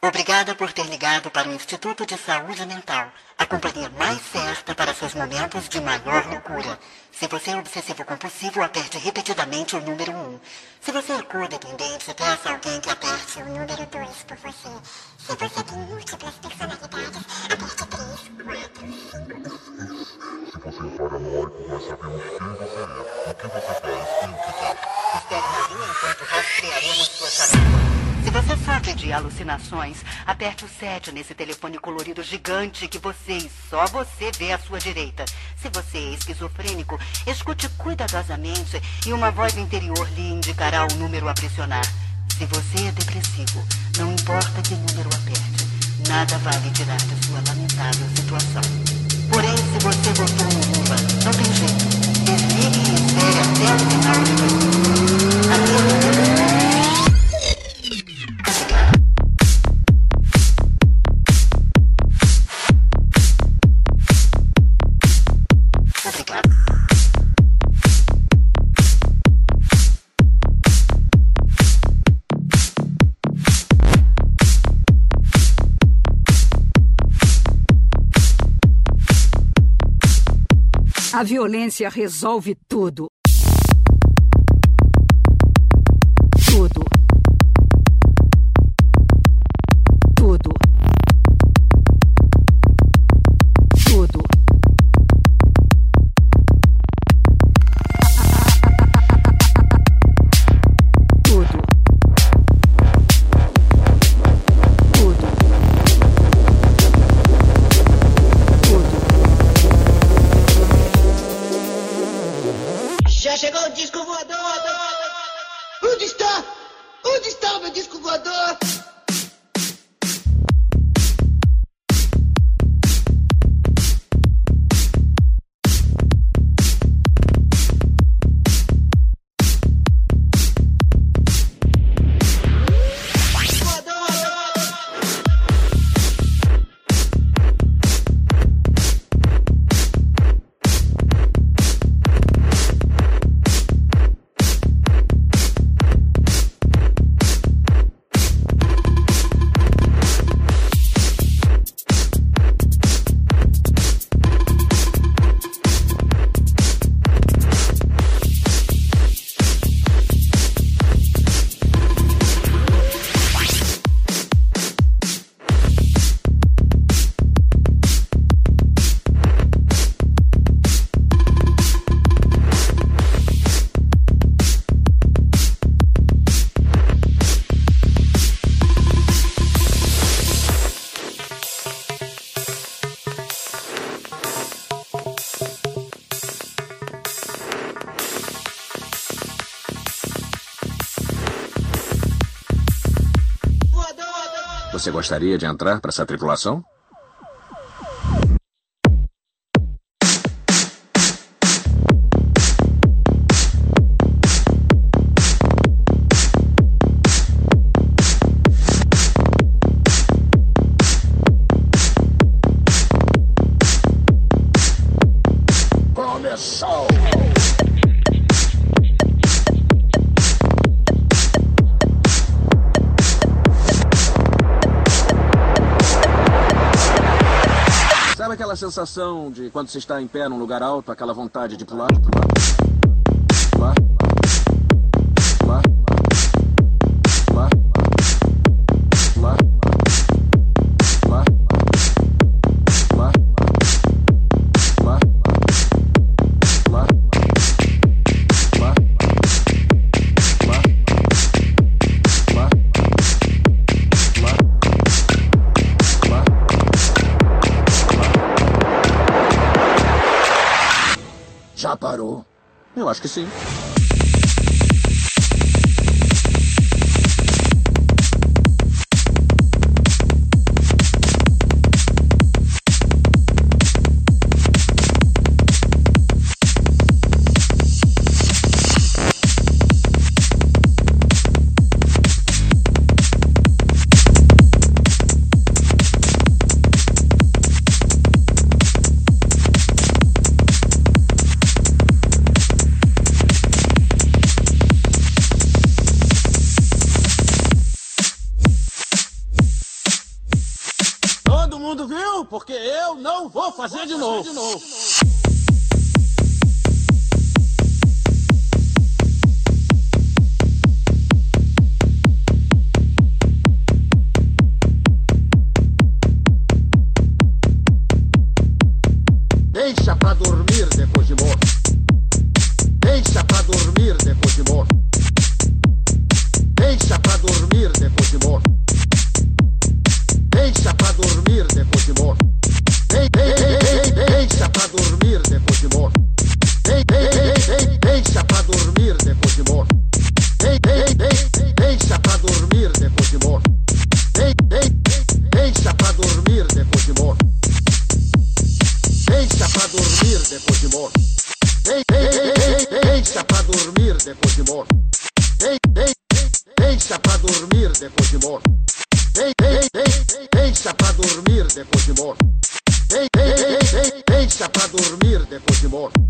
Obrigada por ter ligado para o Instituto de Saúde Mental, a companhia mais certa para seus momentos de maior loucura. Se você é obsessivo compulsivo, aperte repetidamente o número 1. Se você é codependente, peça alguém que aperte o número 2 por você. Se você tem múltiplas personalidades, aperte 3, 4, 5 Se você é paranoico, nós sabemos quem você é, o que você faz e o que quer. Espere na linha enquanto rastrearemos sua tarefa você sabe de alucinações, aperte o 7 nesse telefone colorido gigante que você e só você vê à sua direita. Se você é esquizofrênico, escute cuidadosamente e uma voz interior lhe indicará o número a pressionar. Se você é depressivo, não importa que número aperte, nada vale tirar de sua lamentável situação. Porém, se você voltou no Lula, não tem jeito. Desligue e espere até o final de A violência resolve tudo. Tudo. Você gostaria de entrar para essa tripulação? Começou! Sabe aquela sensação de quando você está em pé num lugar alto, aquela vontade de pular? Pular? Eu acho que sim. Todo mundo viu? Porque eu não vou fazer, vou de, novo. de novo. Pra dormir depois de morto. Dei- dei- dei- Deixa pra dormir depois de morto. Dei- dei- Deixa pra dormir depois de morto. Dei- dei- dei- Deixa pra dormir depois de morto. Dei- dei- dei- Deixa pra dormir depois de morto.